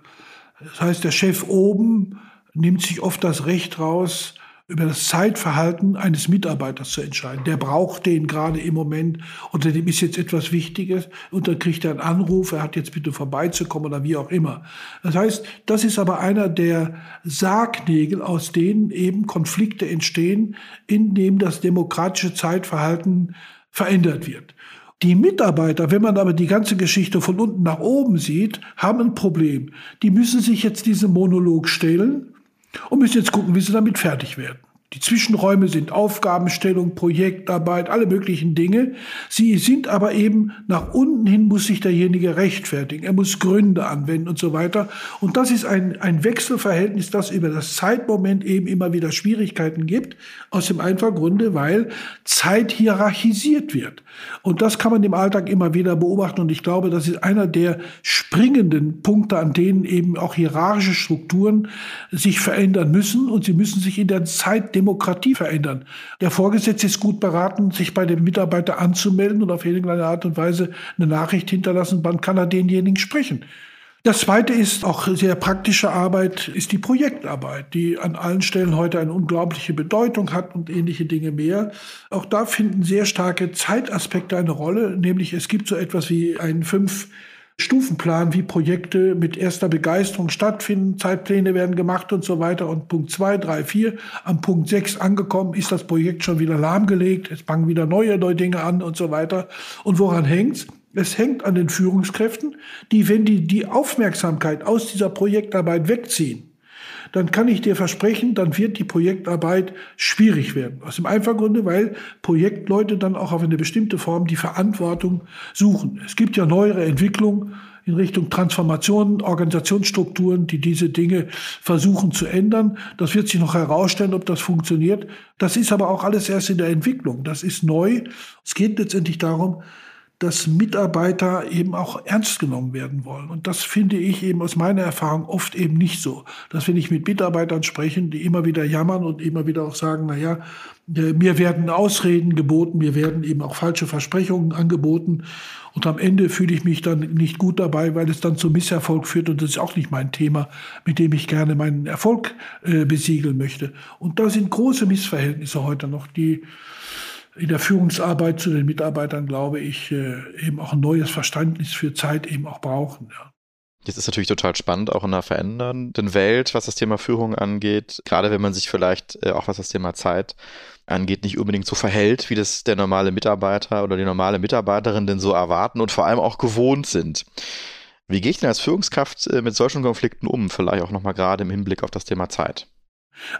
Das heißt, der Chef oben nimmt sich oft das Recht raus, über das Zeitverhalten eines Mitarbeiters zu entscheiden. Der braucht den gerade im Moment unter dem ist jetzt etwas Wichtiges und dann kriegt er einen Anruf, er hat jetzt bitte vorbeizukommen oder wie auch immer. Das heißt, das ist aber einer der Sargnägel, aus denen eben Konflikte entstehen, in dem das demokratische Zeitverhalten verändert wird. Die Mitarbeiter, wenn man aber die ganze Geschichte von unten nach oben sieht, haben ein Problem. Die müssen sich jetzt diesem Monolog stellen und müssen jetzt gucken, wie sie damit fertig werden. Die Zwischenräume sind Aufgabenstellung, Projektarbeit, alle möglichen Dinge. Sie sind aber eben nach unten hin muss sich derjenige rechtfertigen. Er muss Gründe anwenden und so weiter. Und das ist ein, ein Wechselverhältnis, das über das Zeitmoment eben immer wieder Schwierigkeiten gibt. Aus dem einfachen Grunde, weil Zeit hierarchisiert wird. Und das kann man im Alltag immer wieder beobachten. Und ich glaube, das ist einer der springenden Punkte, an denen eben auch hierarchische Strukturen sich verändern müssen. Und sie müssen sich in der Zeit Demokratie verändern. Der Vorgesetzte ist gut beraten, sich bei dem Mitarbeiter anzumelden und auf irgendeine Art und Weise eine Nachricht hinterlassen, wann kann er denjenigen sprechen. Das zweite ist auch sehr praktische Arbeit, ist die Projektarbeit, die an allen Stellen heute eine unglaubliche Bedeutung hat und ähnliche Dinge mehr. Auch da finden sehr starke Zeitaspekte eine Rolle, nämlich es gibt so etwas wie einen fünf Stufenplan, wie Projekte mit erster Begeisterung stattfinden, Zeitpläne werden gemacht und so weiter. Und Punkt zwei, drei, vier, am Punkt sechs angekommen, ist das Projekt schon wieder lahmgelegt, es fangen wieder neue, neue Dinge an und so weiter. Und woran hängt's? Es hängt an den Führungskräften, die, wenn die die Aufmerksamkeit aus dieser Projektarbeit wegziehen, dann kann ich dir versprechen, dann wird die Projektarbeit schwierig werden. Aus dem einfachen Grunde, weil Projektleute dann auch auf eine bestimmte Form die Verantwortung suchen. Es gibt ja neuere Entwicklungen in Richtung Transformation, Organisationsstrukturen, die diese Dinge versuchen zu ändern. Das wird sich noch herausstellen, ob das funktioniert. Das ist aber auch alles erst in der Entwicklung. Das ist neu. Es geht letztendlich darum, dass Mitarbeiter eben auch ernst genommen werden wollen. Und das finde ich eben aus meiner Erfahrung oft eben nicht so. Dass wenn ich mit Mitarbeitern spreche, die immer wieder jammern und immer wieder auch sagen, na ja, äh, mir werden Ausreden geboten, mir werden eben auch falsche Versprechungen angeboten. Und am Ende fühle ich mich dann nicht gut dabei, weil es dann zum Misserfolg führt. Und das ist auch nicht mein Thema, mit dem ich gerne meinen Erfolg äh, besiegeln möchte. Und da sind große Missverhältnisse heute noch, die in der Führungsarbeit zu den Mitarbeitern, glaube ich, äh, eben auch ein neues Verständnis für Zeit eben auch brauchen. Ja. Jetzt ist natürlich total spannend, auch in einer verändernden Welt, was das Thema Führung angeht. Gerade wenn man sich vielleicht äh, auch was das Thema Zeit angeht, nicht unbedingt so verhält, wie das der normale Mitarbeiter oder die normale Mitarbeiterin denn so erwarten und vor allem auch gewohnt sind. Wie gehe ich denn als Führungskraft äh, mit solchen Konflikten um? Vielleicht auch nochmal gerade im Hinblick auf das Thema Zeit.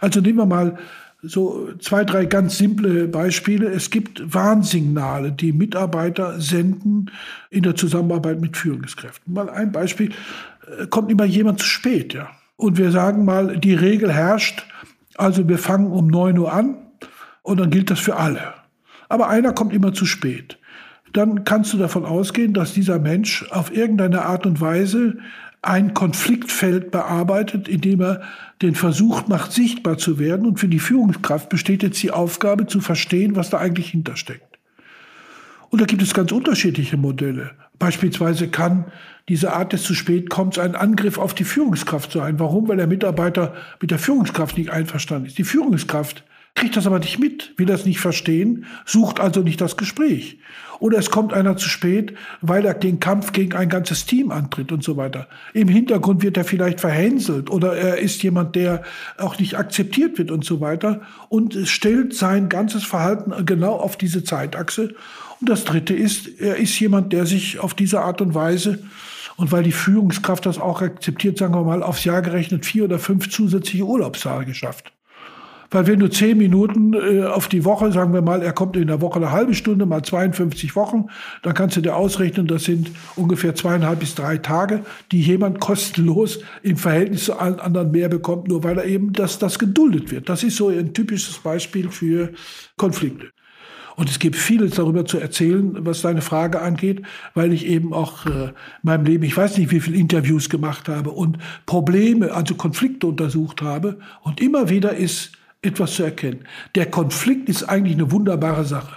Also nehmen wir mal so zwei, drei ganz simple Beispiele. Es gibt Warnsignale, die Mitarbeiter senden in der Zusammenarbeit mit Führungskräften. Mal ein Beispiel, äh, kommt immer jemand zu spät, ja. Und wir sagen mal, die Regel herrscht, also wir fangen um neun Uhr an und dann gilt das für alle. Aber einer kommt immer zu spät. Dann kannst du davon ausgehen, dass dieser Mensch auf irgendeine Art und Weise ein Konfliktfeld bearbeitet, indem er den Versuch macht, sichtbar zu werden. Und für die Führungskraft besteht jetzt die Aufgabe zu verstehen, was da eigentlich hintersteckt. Und da gibt es ganz unterschiedliche Modelle. Beispielsweise kann diese Art des zu spät kommens ein Angriff auf die Führungskraft sein. Warum? Weil der Mitarbeiter mit der Führungskraft nicht einverstanden ist. Die Führungskraft kriegt das aber nicht mit, will das nicht verstehen, sucht also nicht das Gespräch. Oder es kommt einer zu spät, weil er den Kampf gegen ein ganzes Team antritt und so weiter. Im Hintergrund wird er vielleicht verhänselt oder er ist jemand, der auch nicht akzeptiert wird und so weiter und stellt sein ganzes Verhalten genau auf diese Zeitachse. Und das Dritte ist, er ist jemand, der sich auf diese Art und Weise und weil die Führungskraft das auch akzeptiert, sagen wir mal, aufs Jahr gerechnet vier oder fünf zusätzliche Urlaubstage schafft. Weil wenn du zehn Minuten äh, auf die Woche, sagen wir mal, er kommt in der Woche eine halbe Stunde, mal 52 Wochen, dann kannst du dir ausrechnen, das sind ungefähr zweieinhalb bis drei Tage, die jemand kostenlos im Verhältnis zu allen anderen mehr bekommt, nur weil er eben das, das geduldet wird. Das ist so ein typisches Beispiel für Konflikte. Und es gibt vieles darüber zu erzählen, was deine Frage angeht, weil ich eben auch äh, in meinem Leben, ich weiß nicht, wie viele Interviews gemacht habe und Probleme, also Konflikte untersucht habe. Und immer wieder ist etwas zu erkennen. Der Konflikt ist eigentlich eine wunderbare Sache.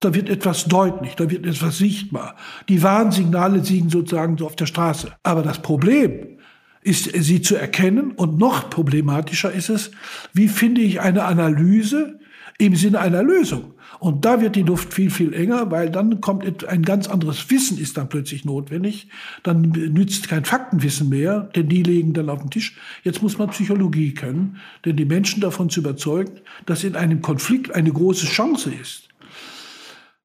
Da wird etwas deutlich, da wird etwas sichtbar. Die Warnsignale liegen sozusagen so auf der Straße. Aber das Problem ist, sie zu erkennen und noch problematischer ist es, wie finde ich eine Analyse im Sinne einer Lösung? Und da wird die Luft viel, viel enger, weil dann kommt ein ganz anderes Wissen ist dann plötzlich notwendig. Dann nützt kein Faktenwissen mehr, denn die legen dann auf den Tisch. Jetzt muss man Psychologie können, denn die Menschen davon zu überzeugen, dass in einem Konflikt eine große Chance ist.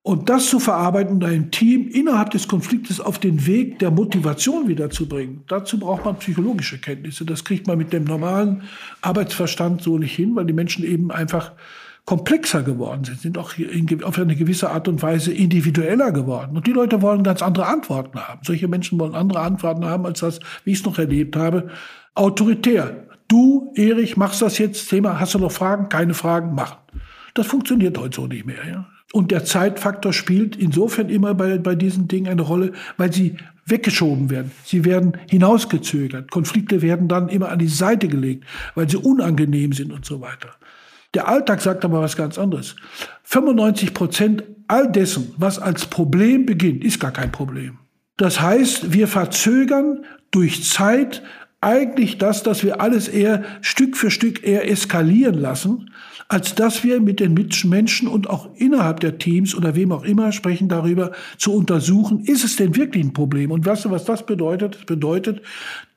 Und das zu verarbeiten und ein Team innerhalb des Konfliktes auf den Weg der Motivation wiederzubringen, dazu braucht man psychologische Kenntnisse. Das kriegt man mit dem normalen Arbeitsverstand so nicht hin, weil die Menschen eben einfach komplexer geworden sind, sind auch in, auf eine gewisse Art und Weise individueller geworden. Und die Leute wollen ganz andere Antworten haben. Solche Menschen wollen andere Antworten haben, als das, wie ich es noch erlebt habe, autoritär. Du, Erich, machst das jetzt, Thema, hast du noch Fragen? Keine Fragen, machen. Das funktioniert heute so nicht mehr. Ja? Und der Zeitfaktor spielt insofern immer bei, bei diesen Dingen eine Rolle, weil sie weggeschoben werden. Sie werden hinausgezögert. Konflikte werden dann immer an die Seite gelegt, weil sie unangenehm sind und so weiter. Der Alltag sagt aber was ganz anderes. 95 Prozent all dessen, was als Problem beginnt, ist gar kein Problem. Das heißt, wir verzögern durch Zeit eigentlich das, dass wir alles eher Stück für Stück eher eskalieren lassen, als dass wir mit den Mitmenschen und auch innerhalb der Teams oder wem auch immer sprechen darüber zu untersuchen, ist es denn wirklich ein Problem? Und weißt du, was das bedeutet? Das bedeutet,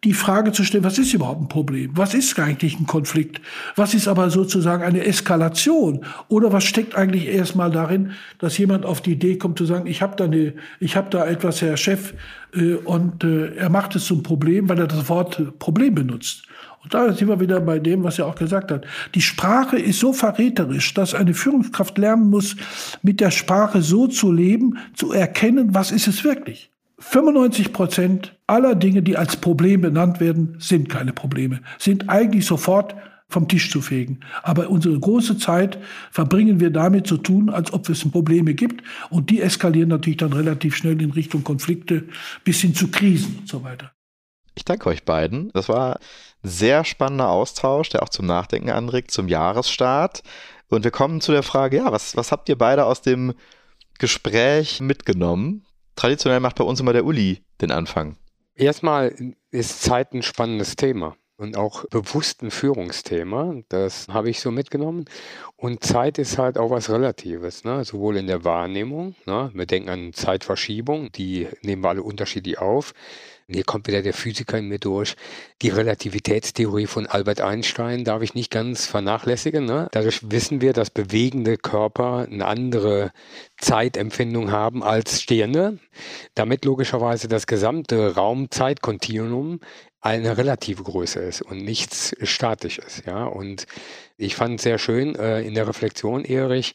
die Frage zu stellen, was ist überhaupt ein Problem? Was ist eigentlich ein Konflikt? Was ist aber sozusagen eine Eskalation? Oder was steckt eigentlich erstmal darin, dass jemand auf die Idee kommt zu sagen, ich habe da eine, ich habe da etwas, Herr Chef, äh, und äh, er macht es zum Problem, weil er das Wort Problem benutzt. Und da sind wir wieder bei dem, was er auch gesagt hat. Die Sprache ist so verräterisch, dass eine Führungskraft lernen muss, mit der Sprache so zu leben, zu erkennen, was ist es wirklich. 95 Prozent aller Dinge, die als Problem benannt werden, sind keine Probleme, sind eigentlich sofort vom Tisch zu fegen. Aber unsere große Zeit verbringen wir damit zu tun, als ob es Probleme gibt. Und die eskalieren natürlich dann relativ schnell in Richtung Konflikte bis hin zu Krisen und so weiter. Ich danke euch beiden. Das war sehr spannender Austausch, der auch zum Nachdenken anregt, zum Jahresstart. Und wir kommen zu der Frage, ja, was, was habt ihr beide aus dem Gespräch mitgenommen? Traditionell macht bei uns immer der Uli den Anfang. Erstmal ist Zeit ein spannendes Thema und auch bewusst ein Führungsthema. Das habe ich so mitgenommen. Und Zeit ist halt auch was Relatives, ne? sowohl in der Wahrnehmung. Ne? Wir denken an Zeitverschiebung, die nehmen wir alle unterschiedlich auf. Hier kommt wieder der Physiker in mir durch. Die Relativitätstheorie von Albert Einstein darf ich nicht ganz vernachlässigen. Ne? Dadurch wissen wir, dass bewegende Körper eine andere Zeitempfindung haben als stehende. Damit logischerweise das gesamte Raum-Zeit-Kontinuum eine relative Größe ist und nichts Statisches. Ja? Und ich fand sehr schön äh, in der Reflexion, Erich,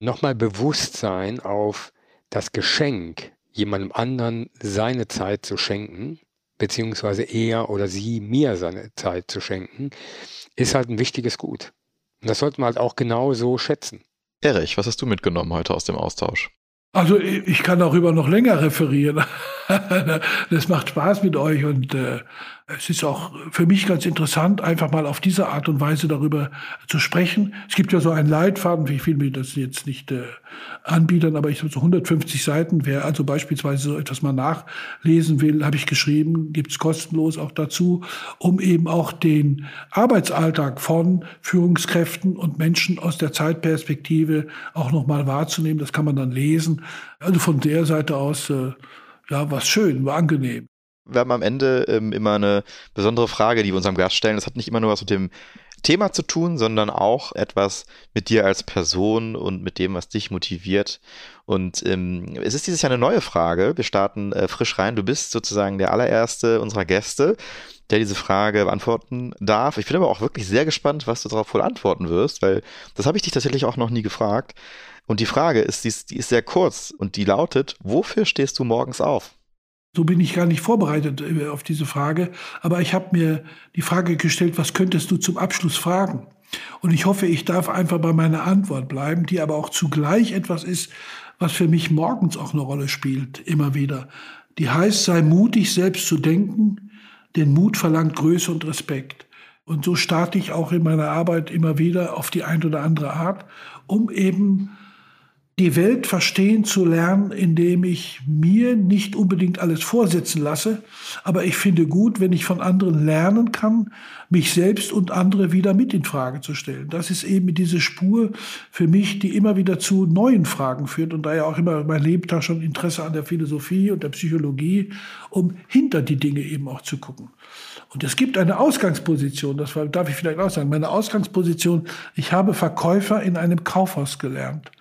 nochmal Bewusstsein auf das Geschenk jemandem anderen seine Zeit zu schenken, beziehungsweise er oder sie mir seine Zeit zu schenken, ist halt ein wichtiges Gut. Und das sollte man halt auch genau so schätzen. Erich, was hast du mitgenommen heute aus dem Austausch? Also ich kann darüber noch länger referieren. das macht Spaß mit euch und äh, es ist auch für mich ganz interessant, einfach mal auf diese Art und Weise darüber zu sprechen. Es gibt ja so einen Leitfaden, wie viel mir das jetzt nicht äh, anbieten, aber ich habe so 150 Seiten. Wer also beispielsweise so etwas mal nachlesen will, habe ich geschrieben, gibt's kostenlos auch dazu, um eben auch den Arbeitsalltag von Führungskräften und Menschen aus der Zeitperspektive auch nochmal wahrzunehmen. Das kann man dann lesen. Also von der Seite aus, äh, ja, war schön, war angenehm. Wir haben am Ende ähm, immer eine besondere Frage, die wir unserem Gast stellen. Das hat nicht immer nur was mit dem Thema zu tun, sondern auch etwas mit dir als Person und mit dem, was dich motiviert. Und ähm, es ist dieses Jahr eine neue Frage. Wir starten äh, frisch rein. Du bist sozusagen der allererste unserer Gäste, der diese Frage beantworten darf. Ich bin aber auch wirklich sehr gespannt, was du darauf wohl antworten wirst, weil das habe ich dich tatsächlich auch noch nie gefragt. Und die Frage ist, die ist, die ist sehr kurz und die lautet, wofür stehst du morgens auf? So bin ich gar nicht vorbereitet äh, auf diese Frage, aber ich habe mir die Frage gestellt, was könntest du zum Abschluss fragen? Und ich hoffe, ich darf einfach bei meiner Antwort bleiben, die aber auch zugleich etwas ist, was für mich morgens auch eine Rolle spielt, immer wieder. Die heißt, sei mutig, selbst zu denken, denn Mut verlangt Größe und Respekt. Und so starte ich auch in meiner Arbeit immer wieder auf die ein oder andere Art, um eben die Welt verstehen zu lernen, indem ich mir nicht unbedingt alles vorsetzen lasse, aber ich finde gut, wenn ich von anderen lernen kann, mich selbst und andere wieder mit in Frage zu stellen. Das ist eben diese Spur für mich, die immer wieder zu neuen Fragen führt und daher auch immer mein Lebtag schon Interesse an der Philosophie und der Psychologie, um hinter die Dinge eben auch zu gucken. Und es gibt eine Ausgangsposition, das darf ich vielleicht auch sagen, meine Ausgangsposition, ich habe Verkäufer in einem Kaufhaus gelernt.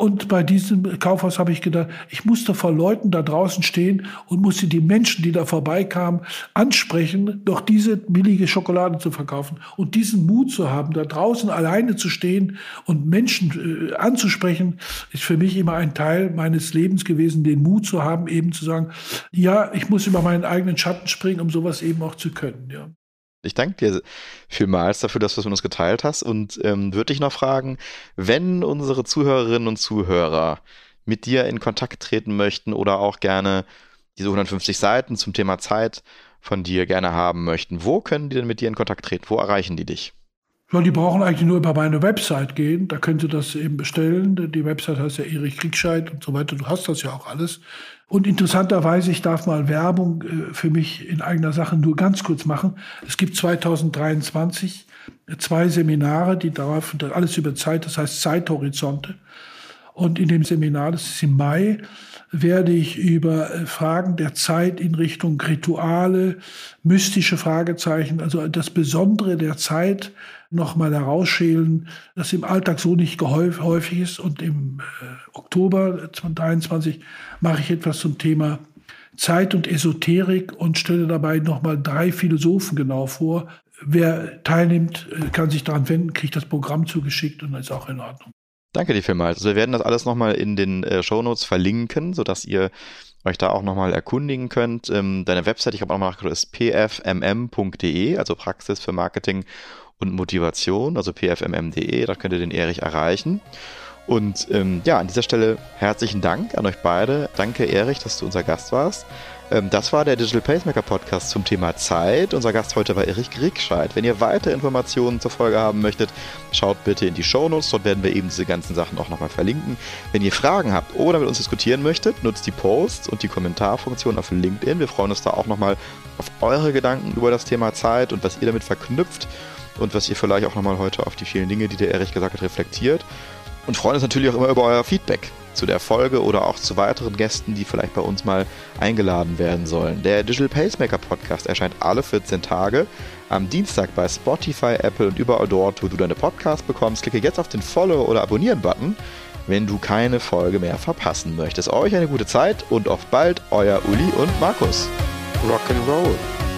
Und bei diesem Kaufhaus habe ich gedacht, ich musste vor Leuten da draußen stehen und musste die Menschen, die da vorbeikamen, ansprechen, doch diese billige Schokolade zu verkaufen. Und diesen Mut zu haben, da draußen alleine zu stehen und Menschen äh, anzusprechen, ist für mich immer ein Teil meines Lebens gewesen, den Mut zu haben, eben zu sagen, ja, ich muss über meinen eigenen Schatten springen, um sowas eben auch zu können. Ja. Ich danke dir vielmals dafür, dass du es mit uns geteilt hast und ähm, würde dich noch fragen, wenn unsere Zuhörerinnen und Zuhörer mit dir in Kontakt treten möchten oder auch gerne diese 150 Seiten zum Thema Zeit von dir gerne haben möchten, wo können die denn mit dir in Kontakt treten? Wo erreichen die dich? Die brauchen eigentlich nur über meine Website gehen. Da können sie das eben bestellen. Die Website heißt ja Erich Kriegscheid und so weiter. Du hast das ja auch alles. Und interessanterweise, ich darf mal Werbung äh, für mich in eigener Sache nur ganz kurz machen. Es gibt 2023 zwei Seminare, die darauf, alles über Zeit, das heißt Zeithorizonte. Und in dem Seminar, das ist im Mai, werde ich über äh, Fragen der Zeit in Richtung Rituale, mystische Fragezeichen, also das Besondere der Zeit nochmal herausschälen, das im Alltag so nicht häufig ist. Und im äh, Oktober 2023 mache ich etwas zum Thema Zeit und Esoterik und stelle dabei nochmal drei Philosophen genau vor. Wer teilnimmt, äh, kann sich daran wenden, kriegt das Programm zugeschickt und dann ist auch in Ordnung. Danke dir vielmals. Also wir werden das alles nochmal in den äh, Shownotes verlinken, sodass ihr euch da auch nochmal erkundigen könnt. Ähm, deine Website, ich habe auch nochmal nachgeschaut, ist pfmm.de, also Praxis für Marketing und Motivation, also pfmm.de, da könnt ihr den Erich erreichen. Und ähm, ja, an dieser Stelle herzlichen Dank an euch beide. Danke, Erich, dass du unser Gast warst. Ähm, das war der Digital Pacemaker Podcast zum Thema Zeit. Unser Gast heute war Erich Griegscheid. Wenn ihr weitere Informationen zur Folge haben möchtet, schaut bitte in die Shownotes. Dort werden wir eben diese ganzen Sachen auch nochmal verlinken. Wenn ihr Fragen habt oder mit uns diskutieren möchtet, nutzt die Posts und die Kommentarfunktion auf LinkedIn. Wir freuen uns da auch nochmal auf eure Gedanken über das Thema Zeit und was ihr damit verknüpft und was ihr vielleicht auch nochmal heute auf die vielen Dinge, die der Erich gesagt hat, reflektiert. Und freuen uns natürlich auch immer über euer Feedback zu der Folge oder auch zu weiteren Gästen, die vielleicht bei uns mal eingeladen werden sollen. Der Digital Pacemaker Podcast erscheint alle 14 Tage am Dienstag bei Spotify, Apple und überall dort, wo du deine Podcasts bekommst. Klicke jetzt auf den Follow- oder Abonnieren-Button, wenn du keine Folge mehr verpassen möchtest. Euch eine gute Zeit und auf bald, euer Uli und Markus. Rock'n'Roll.